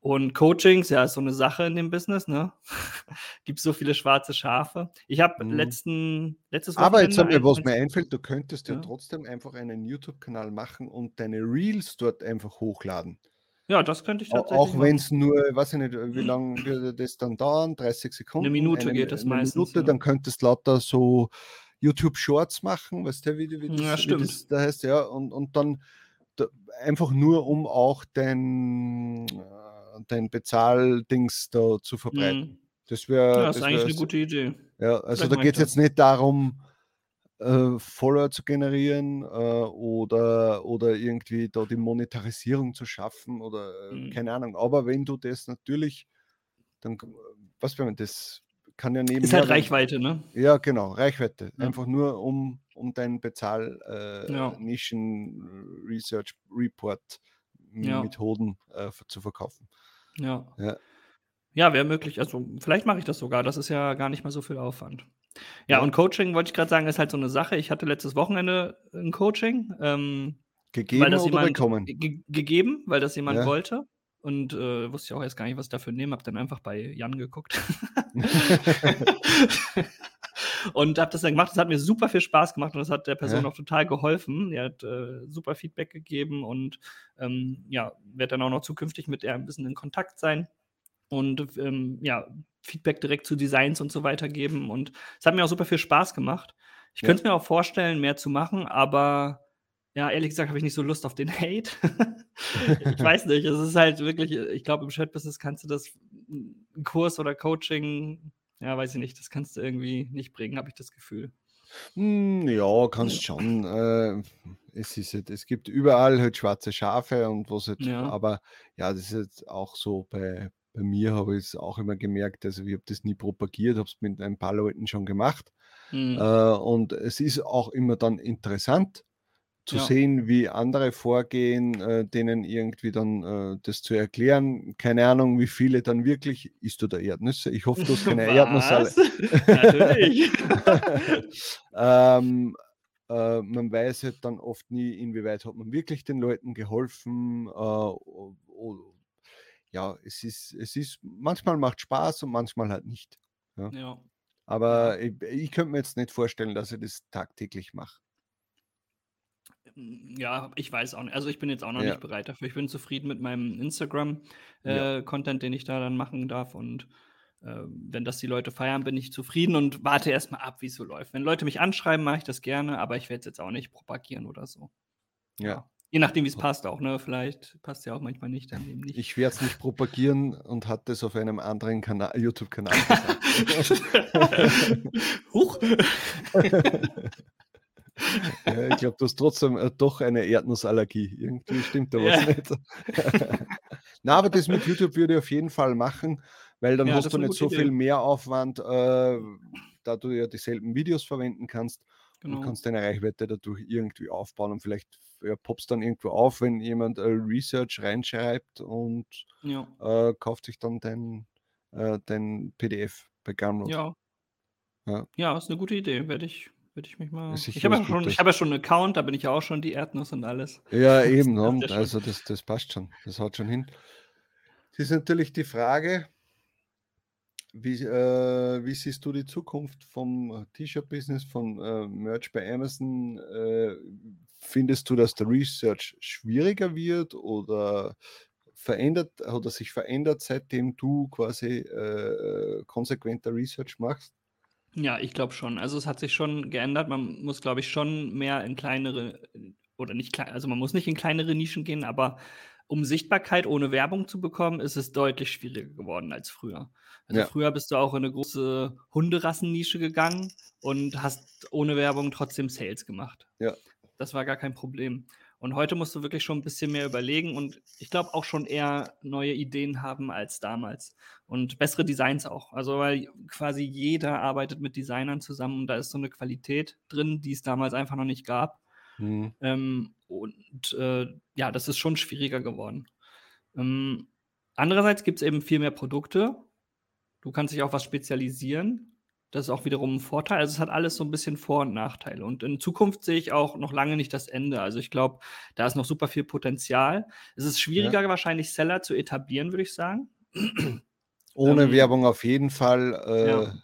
Und Coachings, ja, ist so eine Sache in dem Business, ne? Gibt so viele schwarze Schafe. Ich habe Mhm. letzten, letztes Aber jetzt, Wochenende sag mir, was mir einfällt, du könntest ja, Ja. trotzdem einfach einen YouTube-Kanal machen und deine Reels dort einfach hochladen. Ja, das könnte ich tatsächlich Auch wenn es nur, weiß ich nicht, wie lange würde das dann dauern? 30 Sekunden? Minute geht das eine meistens, Minute, ja. dann könntest lauter so YouTube-Shorts machen, weißt du, wie, wie, das, Ja, wie stimmt. das da heißt, ja, und, und dann da, einfach nur, um auch dein, äh, dein Bezahldings da zu verbreiten. Mhm. Das wäre. Ja, das ist eigentlich eine gute Idee. Ja, also Vielleicht da geht es jetzt nicht darum, äh, Follower zu generieren äh, oder, oder irgendwie da die Monetarisierung zu schaffen oder äh, Mhm. keine Ahnung. Aber wenn du das natürlich, dann, was wenn man das kann ja nebenher. Ist halt Reichweite, ne? Ja, genau, Reichweite. Ja. Einfach nur um, um deinen Bezahl äh, Ja. Ja. Methoden äh, zu verkaufen. Ja. Ja. Ja, wäre möglich. Also vielleicht mache ich das sogar. Das ist ja gar nicht mal so viel Aufwand. Ja, Ja. und Coaching, wollte ich gerade sagen, ist halt so eine Sache. Ich hatte letztes Wochenende ein Coaching, ähm, weil Gegeben das oder jemand bekommen? ge gegeben, weil das jemand wollte. Und äh, wusste ich auch erst gar nicht, was ich dafür nehme. Hab dann einfach bei Jan geguckt. und habe das dann gemacht. Das hat mir super viel Spaß gemacht und das hat der Person Ja. auch total geholfen. Er hat äh, super Feedback gegeben und ähm, ja, werde dann auch noch zukünftig mit ihr ein bisschen in Kontakt sein und ähm, ja, Feedback direkt zu Designs und so weiter geben. Und es hat mir auch super viel Spaß gemacht. Ich Ja. könnte es mir auch vorstellen, mehr zu machen, aber ja, ehrlich gesagt habe ich nicht so Lust auf den Hate. ich weiß nicht, es ist halt wirklich, ich glaube, im Chat-Business kannst du das, ein Kurs oder Coaching, ja, weiß ich nicht, das kannst du irgendwie nicht bringen, habe ich das Gefühl. Hm, Ja, kannst schon. Äh, es ist halt, es gibt überall halt schwarze Schafe und was halt, Ja. aber ja, das ist jetzt auch so bei, bei mir habe ich es auch immer gemerkt, also ich habe das nie propagiert, habe es mit ein paar Leuten schon gemacht. Hm. Äh, und es ist auch immer dann interessant zu Ja. sehen, wie andere vorgehen, äh, denen irgendwie dann äh, das zu erklären. Keine Ahnung, wie viele dann wirklich. Isst du da Erdnüsse? Ich hoffe, du hast keine Erdnussale. Was? Natürlich. ähm, äh, man weiß halt dann oft nie, inwieweit hat man wirklich den Leuten geholfen. Äh, o- o- ja, es ist, es ist, manchmal macht Spaß und manchmal halt nicht. Ja. Aber ich, ich könnte mir jetzt nicht vorstellen, dass ich das tagtäglich mache. Ja, ich weiß auch nicht. Also ich bin jetzt auch noch Ja. nicht bereit dafür. Ich bin zufrieden mit meinem Ja. Instagram-Content, den ich da dann machen darf. Und äh, wenn das die Leute feiern, bin ich zufrieden und warte erstmal ab, wie es so läuft. Wenn Leute mich anschreiben, mache ich das gerne, aber ich werde es jetzt auch nicht propagieren oder so. Ja. Je nachdem, wie es passt auch, ne? Vielleicht passt ja auch manchmal nicht, dann eben nicht. Ich werde es nicht propagieren und hat das auf einem anderen Kanal, YouTube-Kanal gesagt. Huch! ja, ich glaube, du hast trotzdem äh, doch eine Erdnussallergie. Irgendwie stimmt da was Ja. nicht. Na, aber das mit YouTube würde ich auf jeden Fall machen, weil dann Ja, hast du nicht so gute viel Idee. Mehraufwand, äh, da du ja dieselben Videos verwenden kannst und Genau. kannst deine Reichweite dadurch irgendwie aufbauen und vielleicht ja, poppst dann irgendwo auf, wenn jemand äh, Research reinschreibt und Ja. äh, kauft sich dann dein, äh, dein PDF bei Gumroad. Ja. Ja. Ja, ist eine gute Idee. Werde ich, werde ich mich mal. Ich habe ja schon, ich habe ja schon einen Account, da bin ich ja auch schon die Erdnuss und alles. Ja, Das eben, läuft ne? also das, das passt schon, das haut schon hin. Es ist natürlich die Frage, wie, äh, wie siehst du die Zukunft vom äh, T-Shirt-Business, von äh, Merch bei Amazon? Äh, findest du, dass der Research schwieriger wird oder verändert oder sich verändert, seitdem du quasi äh, konsequenter Research machst? Ja, ich glaube schon. Also es hat sich schon geändert. Man muss, glaube ich, schon mehr in kleinere oder nicht klein, also man muss nicht in kleinere Nischen gehen, aber um Sichtbarkeit ohne Werbung zu bekommen, ist es deutlich schwieriger geworden als früher. Also Ja. früher bist du auch in eine große Hunderassennische gegangen und hast ohne Werbung trotzdem Sales gemacht. Ja. Das war gar kein Problem. Und heute musst du wirklich schon ein bisschen mehr überlegen und ich glaube auch schon eher neue Ideen haben als damals. Und bessere Designs auch. Also, weil quasi jeder arbeitet mit Designern zusammen und da ist so eine Qualität drin, die es damals einfach noch nicht gab. Hm. Ähm, und äh, ja, das ist schon schwieriger geworden. Ähm, andererseits gibt es eben viel mehr Produkte. Du kannst dich auf was spezialisieren. Das ist auch wiederum ein Vorteil. Also es hat alles so ein bisschen Vor- und Nachteile. Und in Zukunft sehe ich auch noch lange nicht das Ende. Also ich glaube, da ist noch super viel Potenzial. Es ist schwieriger, wahrscheinlich Seller zu etablieren, würde ich sagen. Ohne Ähm, Werbung auf jeden Fall. Äh, ja.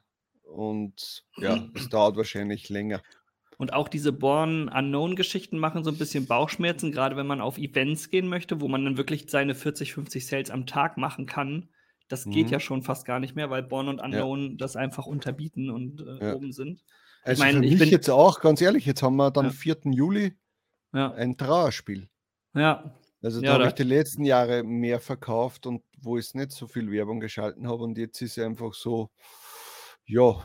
Und ja, es dauert wahrscheinlich länger. Und auch diese Born Unknown-Geschichten machen so ein bisschen Bauchschmerzen, gerade wenn man auf Events gehen möchte, wo man dann wirklich seine 40, 50 Sales am Tag machen kann. Das geht Mhm. ja schon fast gar nicht mehr, weil Born und Ja. Unknown das einfach unterbieten und äh, Ja. oben sind. Also mein, für ich mich bin- jetzt auch, ganz ehrlich, jetzt haben wir dann Ja. 4. Juli Ja, ein Trauerspiel. ja, Also da Ja, habe ich die letzten Jahre mehr verkauft und wo ich nicht so viel Werbung geschalten habe und jetzt ist einfach so, ja,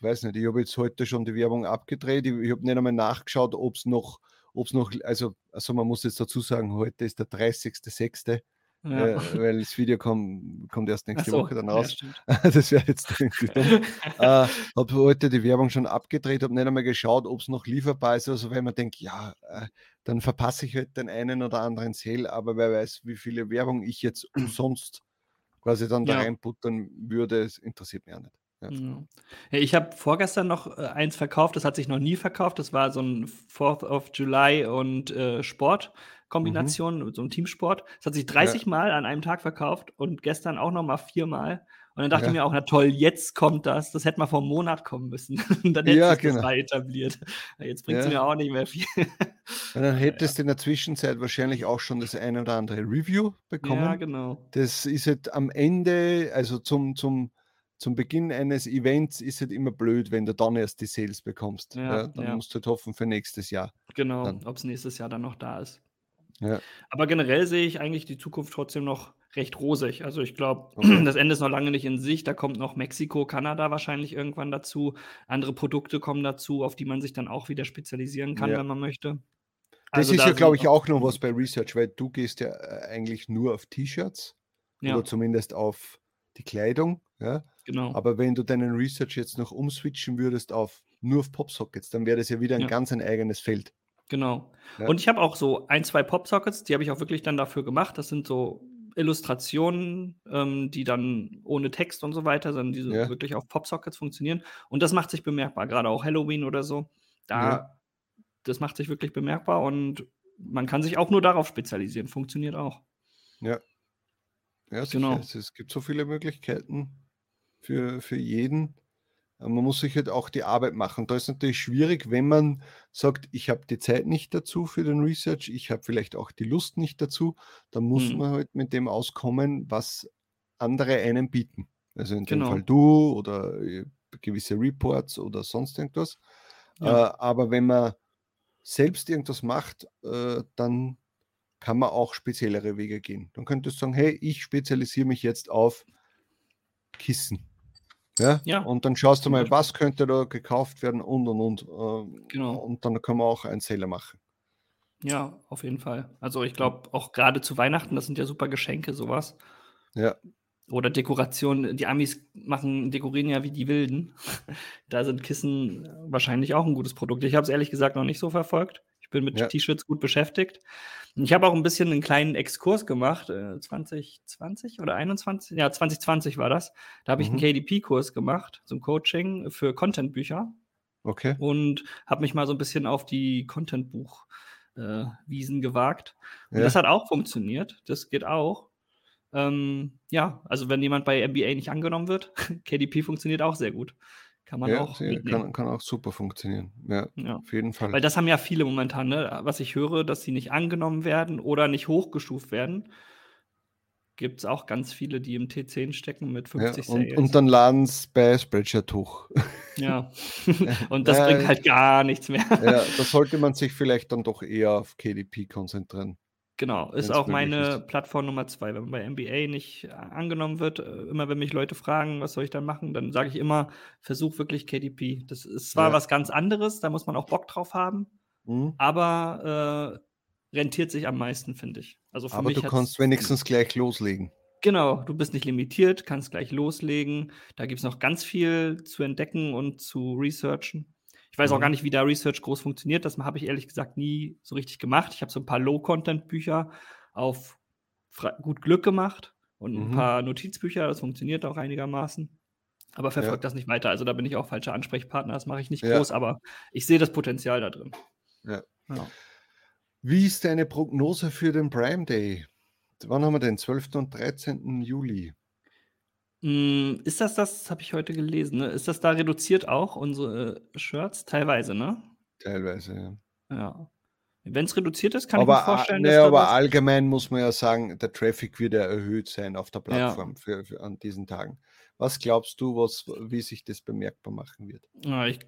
weiß nicht, ich habe jetzt heute schon die Werbung abgedreht, ich, ich habe nicht einmal nachgeschaut, ob es noch, ob es noch, also, also man muss jetzt dazu sagen, heute ist der 30.06., ja. äh, weil das Video kommt, kommt erst nächste so, Woche dann ja, raus. stimmt. das wäre jetzt irgendwie dumm. äh, habe heute die Werbung schon abgedreht, habe nicht einmal geschaut, ob es noch lieferbar ist. Also wenn man denkt, ja, äh, dann verpasse ich halt den einen oder anderen Sale, aber wer weiß, wie viele Werbung ich jetzt umsonst quasi dann da Ja. reinputtern würde, es interessiert mich auch nicht. Ja. Ja. Ja, ich habe vorgestern noch äh, eins verkauft, das hat sich noch nie verkauft. Das war so ein 4th of July und äh, Sport-Kombination, Mhm. so ein Teamsport. Das hat sich 30 Mal an einem Tag verkauft und gestern auch noch mal viermal. Und dann dachte Ja. ich mir auch, na toll, jetzt kommt das. Das hätte mal vor einem Monat kommen müssen. Dann hätte Ja, das genau. mal etabliert. Ja, Jetzt bringt es Ja. mir auch nicht mehr viel. Und dann hättest du in der Zwischenzeit wahrscheinlich auch schon das eine oder andere Review bekommen. Ja, genau. Das ist halt am Ende, also zum, zum, zum Beginn eines Events ist halt immer blöd, wenn du dann erst die Sales bekommst. Ja, Ja, dann ja. musst du halt hoffen für nächstes Jahr. Genau, ob es nächstes Jahr dann noch da ist. Aber generell sehe ich eigentlich die Zukunft trotzdem noch recht rosig. Also ich glaube, Okay. das Ende ist noch lange nicht in Sicht. Da kommt noch Mexiko, Kanada wahrscheinlich irgendwann dazu. Andere Produkte kommen dazu, auf die man sich dann auch wieder spezialisieren kann, wenn man möchte. Das Also ist da ja, glaube ich, auch noch was bei Research, weil du gehst ja äh, eigentlich nur auf T-Shirts oder zumindest auf die Kleidung. Ja? genau. Aber wenn du deinen Research jetzt noch umswitchen würdest auf nur auf Popsockets, dann wäre das ja wieder ein Ja. ganz ein eigenes Feld. Genau. Ja. Und ich habe auch so ein, zwei Popsockets, die habe ich auch wirklich dann dafür gemacht. Das sind so Illustrationen, ähm, die dann ohne Text und so weiter, sondern die so ja. wirklich auf Popsockets funktionieren. Und das macht sich bemerkbar, gerade auch Halloween oder so. Da, das macht sich wirklich bemerkbar und man kann sich auch nur darauf spezialisieren. Funktioniert auch. Ja. Ja. Genau. Es, es gibt so viele Möglichkeiten für, für jeden. Man muss sich halt auch die Arbeit machen. Da ist natürlich schwierig, wenn man sagt, ich habe die Zeit nicht dazu für den Research, ich habe vielleicht auch die Lust nicht dazu, dann muss hm. man halt mit dem auskommen, was andere einem bieten. Also in genau. dem Fall du oder äh, gewisse Reports oder sonst irgendwas. Ja. Äh, aber wenn man selbst irgendwas macht, äh, dann kann man auch speziellere Wege gehen. Dann könntest du sagen, hey, ich spezialisiere mich jetzt auf Kissen ja? ja. Und dann schaust du mal, was könnte da gekauft werden und und und. Äh, genau. Und dann kann man auch einen Seller machen. Ja, auf jeden Fall. Also ich glaube, auch gerade zu Weihnachten, das sind ja super Geschenke, sowas. Ja. Oder Dekoration. Die Amis machen, dekorieren ja wie die Wilden. da sind Kissen wahrscheinlich auch ein gutes Produkt. Ich habe es ehrlich gesagt noch nicht so verfolgt. Ich bin mit ja. T-Shirts gut beschäftigt. Ich habe auch ein bisschen einen kleinen Exkurs gemacht, äh, 2020 oder 21, ja, 2020 war das. Da habe ich einen mhm. KDP-Kurs gemacht, zum Coaching für Content-Bücher. Okay. Und habe mich mal so ein bisschen auf die Content-Buch-Wiesen äh, gewagt. Und ja. das hat auch funktioniert. Das geht auch. Ähm, ja, also wenn jemand bei MBA nicht angenommen wird, KDP funktioniert auch sehr gut. Kann man Ja, auch kann, kann auch super funktionieren. Ja, Ja. auf jeden Fall. Weil das haben ja viele momentan, ne? Was ich höre, dass sie nicht angenommen werden oder nicht hochgestuft werden. Gibt es auch ganz viele, die im T10 stecken mit Ja, 50 und, und dann laden es bei Spreadshirt hoch. Ja. Und das bringt halt gar nichts mehr. ja, da sollte man sich vielleicht dann doch eher auf KDP konzentrieren. Genau, ist auch meine ist. Plattform Nummer zwei. Wenn man bei MBA nicht äh, angenommen wird, äh, immer wenn mich Leute fragen, was soll ich dann machen, dann sage ich immer, versuch wirklich KDP. Das ist zwar ja. was ganz anderes, da muss man auch Bock drauf haben, mhm. aber äh, rentiert sich am meisten, finde ich. Also für aber du kannst wenigstens gleich loslegen. Genau, du bist nicht limitiert, kannst gleich loslegen. Da gibt es noch ganz viel zu entdecken und zu researchen. Ich weiß mhm. auch gar nicht, wie da Research groß funktioniert. Das habe ich ehrlich gesagt nie so richtig gemacht. Ich habe so ein paar Low-Content-Bücher auf gut Glück gemacht und ein mhm. paar Notizbücher. Das funktioniert auch einigermaßen. Aber verfolgt ja. das nicht weiter. Also da bin ich auch falscher Ansprechpartner. Das mache ich nicht ja. groß, aber ich sehe das Potenzial da drin. Ja. ja. Wie ist deine Prognose für den Prime Day? Wann haben wir den? 12. und 13. Juli. Hm, ist das das habe ich heute gelesen, ne? Ist das da reduziert auch, unsere äh, Shirts? Teilweise, ne? Teilweise, ja. Ja. es reduziert ist, kann ich mir Aber, vorstellen, dass ne, aber allgemein muss man ja sagen, der Traffic wird ja erhöht sein auf der Ja. Plattform für, für an diesen Tagen. Was glaubst du, was, wie sich das bemerkbar machen wird? Ja, ich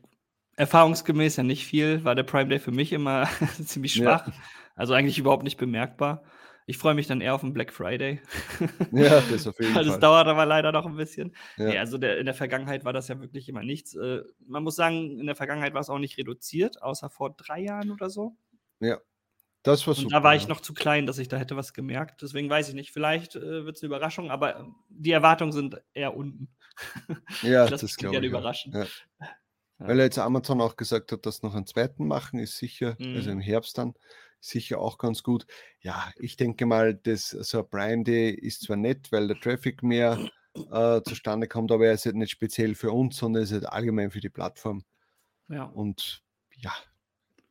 erfahrungsgemäß ja nicht viel, war der Prime Day für mich immer ziemlich Ja. schwach. Also eigentlich überhaupt nicht bemerkbar. Ich freue mich dann eher auf den Black Friday. Ja, das auf jeden Fall. Das dauert aber leider noch ein bisschen. Ja. Nee, also der, in der Vergangenheit war das ja wirklich immer nichts. Äh, man muss sagen, in der Vergangenheit war es auch nicht reduziert, außer vor drei Jahren oder so. Ja, das war super. Und da war ich noch zu klein, dass ich da hätte was gemerkt. Deswegen weiß ich nicht. Vielleicht äh, wird es eine Überraschung, aber die Erwartungen sind eher unten. Ja, das, das glaube ich. Überraschen. Ja. Weil jetzt Amazon auch gesagt hat, dass noch einen zweiten machen, ist sicher, also mhm. also im Herbst dann sicher auch ganz gut. Ja, ich denke mal, das, so Prime Day ist zwar nett, weil der Traffic mehr äh, zustande kommt, aber er ist halt nicht speziell für uns, sondern ist halt allgemein für die Plattform. Ja. Und ja,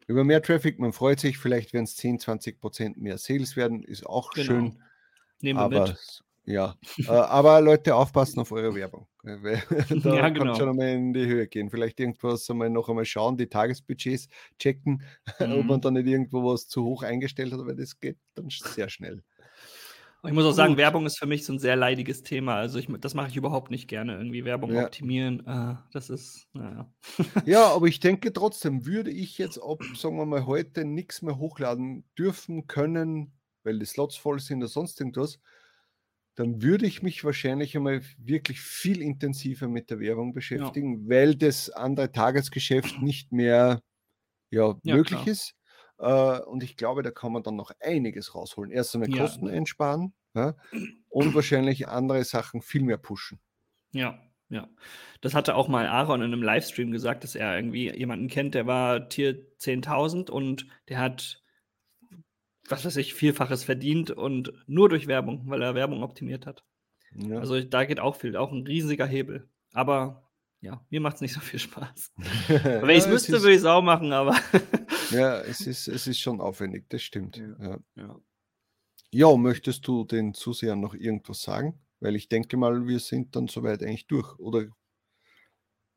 über mehr Traffic, man freut sich, vielleicht werden es 10, 20 Prozent mehr Sales werden, ist auch genau. schön. Nehmen wir aber mit. Ja, äh, aber Leute, aufpassen auf eure Werbung. da ja, genau. kann schon einmal in die Höhe gehen. Vielleicht irgendwas einmal noch einmal schauen, die Tagesbudgets checken, mhm. ob man mhm. da nicht irgendwo was zu hoch eingestellt hat, weil das geht dann sehr schnell. Ich muss auch sagen, Werbung ist für mich so ein sehr leidiges Thema. Also ich, das mache ich überhaupt nicht gerne. Irgendwie Werbung ja. optimieren, äh, das ist, naja. Ja, aber ich denke trotzdem, würde ich jetzt ab, sagen wir mal, heute nichts mehr hochladen dürfen können, weil die Slots voll sind oder sonst irgendwas, dann würde ich mich wahrscheinlich einmal wirklich viel intensiver mit der Werbung beschäftigen, ja. weil das andere Tagesgeschäft nicht mehr ja, ja möglich klar. ist. Äh, und ich glaube, da kann man dann noch einiges rausholen. Erst einmal Kosten einsparen und wahrscheinlich andere Sachen viel mehr pushen. Ja, Ja, das hatte auch mal Aaron in einem Livestream gesagt, dass er irgendwie jemanden kennt, der war Tier 10.000 und der hat, was weiß ich, Vielfaches verdient und nur durch Werbung, weil er Werbung optimiert hat. Ja. Also da geht auch viel, auch ein riesiger Hebel. Aber ja, mir macht es nicht so viel Spaß. Wenn ich es müsste, würde ich es auch machen, aber. ja, es ist, es ist schon aufwendig, das stimmt. Ja. Ja. ja, möchtest du den Zusehern noch irgendwas sagen? Weil ich denke mal, wir sind dann soweit eigentlich durch, oder?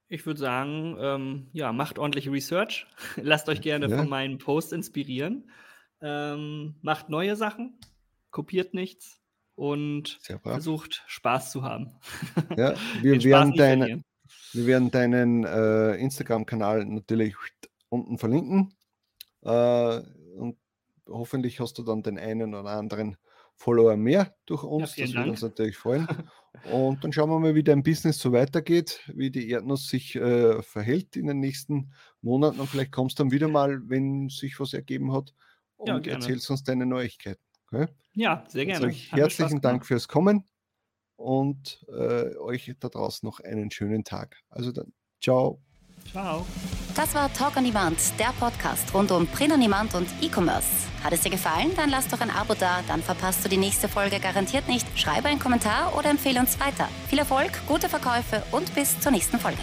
Ich würde sagen, ähm, ja, macht ordentlich Research. Lasst euch gerne ja. von meinen Posts inspirieren. Ähm, macht neue Sachen, kopiert nichts und versucht Spaß zu haben. Ja, wir werden, deine, wir werden deinen äh, Instagram-Kanal natürlich unten verlinken. Äh, und hoffentlich hast du dann den einen oder anderen Follower mehr durch uns. Ja, das würde uns natürlich freuen. Und dann schauen wir mal, wie dein Business so weitergeht, wie die Erdnuss sich äh, verhält in den nächsten Monaten. Und vielleicht kommst du dann wieder mal, wenn sich was ergeben hat, und ja, erzählst uns deine Neuigkeiten. Okay? Ja, sehr gerne. Also herzlichen Dank fürs Kommen und äh, euch da draußen noch einen schönen Tag. Also dann, ciao. Ciao. Das war Talk on Demand, der Podcast rund um Print on Demand und E-Commerce. Hat es dir gefallen? Dann lass doch ein Abo da, dann verpasst du die nächste Folge garantiert nicht. Schreibe einen Kommentar oder empfehle uns weiter. Viel Erfolg, gute Verkäufe und bis zur nächsten Folge.